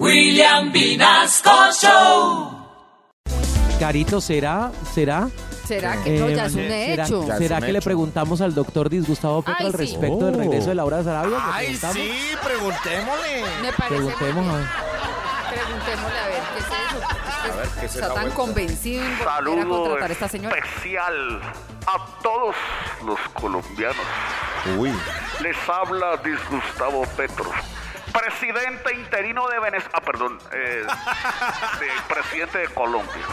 William Vinasco Show. Carito, ¿será? ¿Será? ¿Será que no? Ya es un Eh, ¿Será, hecho. Ya es ¿será un que le hecho. preguntamos al doctor Disgustavo Petro Ay, al sí. respecto del regreso de Laura Sarabia? ¿Le Ay, preguntamos? sí, preguntémosle. Me parece muy Preguntemos bien. a Preguntémosle a ver qué es eso. A ver, ¿qué será Está tan vuelta? convencido en volver a Saludo contratar a esta señora. especial a todos los colombianos. Uy. Les habla Disgustavo Petro, presidente interino de Venezuela, ah, perdón, eh, de- presidente de Colombia.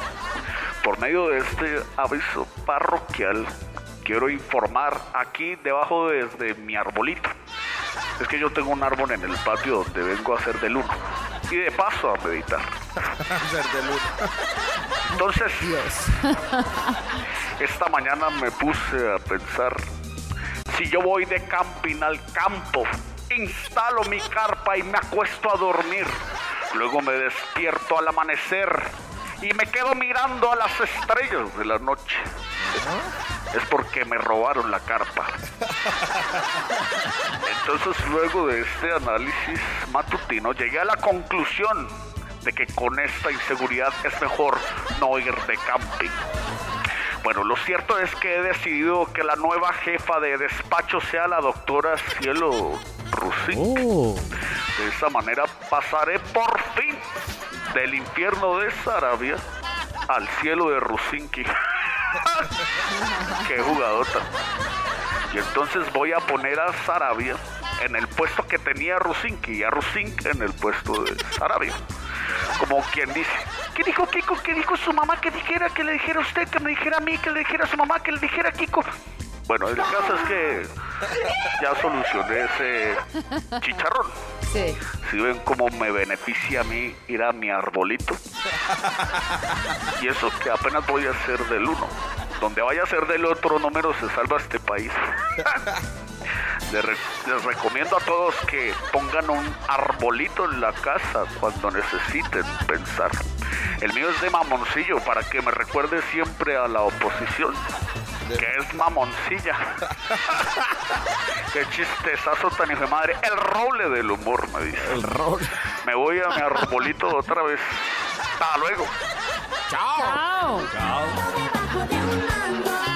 Por medio de este aviso parroquial, quiero informar aquí debajo de, de mi arbolito. Es que yo tengo un árbol en el patio donde vengo a hacer del uno. Y de paso a meditar. Entonces, Dios. Esta mañana me puse a pensar, si yo voy de camping al campo, instalo mi carpa y me acuesto a dormir, luego me despierto al amanecer y me quedo mirando a las estrellas de la noche. Es porque me robaron la carpa. Entonces luego de este análisis matutino llegué a la conclusión de que con esta inseguridad es mejor no ir de camping. Bueno, lo cierto es que he decidido que la nueva jefa de despacho sea la doctora Cielo Rusín. Oh, De esa manera pasaré por fin del infierno de Sarabia al cielo de Rusinki. Qué jugadota. Y entonces voy a poner a Sarabia en el puesto que tenía Rusinki y a Rusink en el puesto de Sarabia. Como quien dice, ¿qué dijo Kiko? ¿Qué dijo su mamá? Que dijera, que le dijera a usted, que me dijera a mí, que le dijera a su mamá, que le dijera a Kiko. Bueno, el caso es que ya solucioné ese chicharrón. Sí. Si ven cómo me beneficia a mí ir a mi arbolito. Y eso que apenas voy a hacer del uno. Donde vaya a ser del otro número se salva este país. Les, re- les recomiendo a todos que pongan un arbolito en la casa cuando necesiten pensar. El mío es de mamoncillo para que me recuerde siempre a la oposición. Que es mamoncilla. Qué chistezazo tan hijo de madre. El roble del humor, me dice. El rol. Me voy a mi arbolito otra vez. Hasta luego. Chao. Debajo de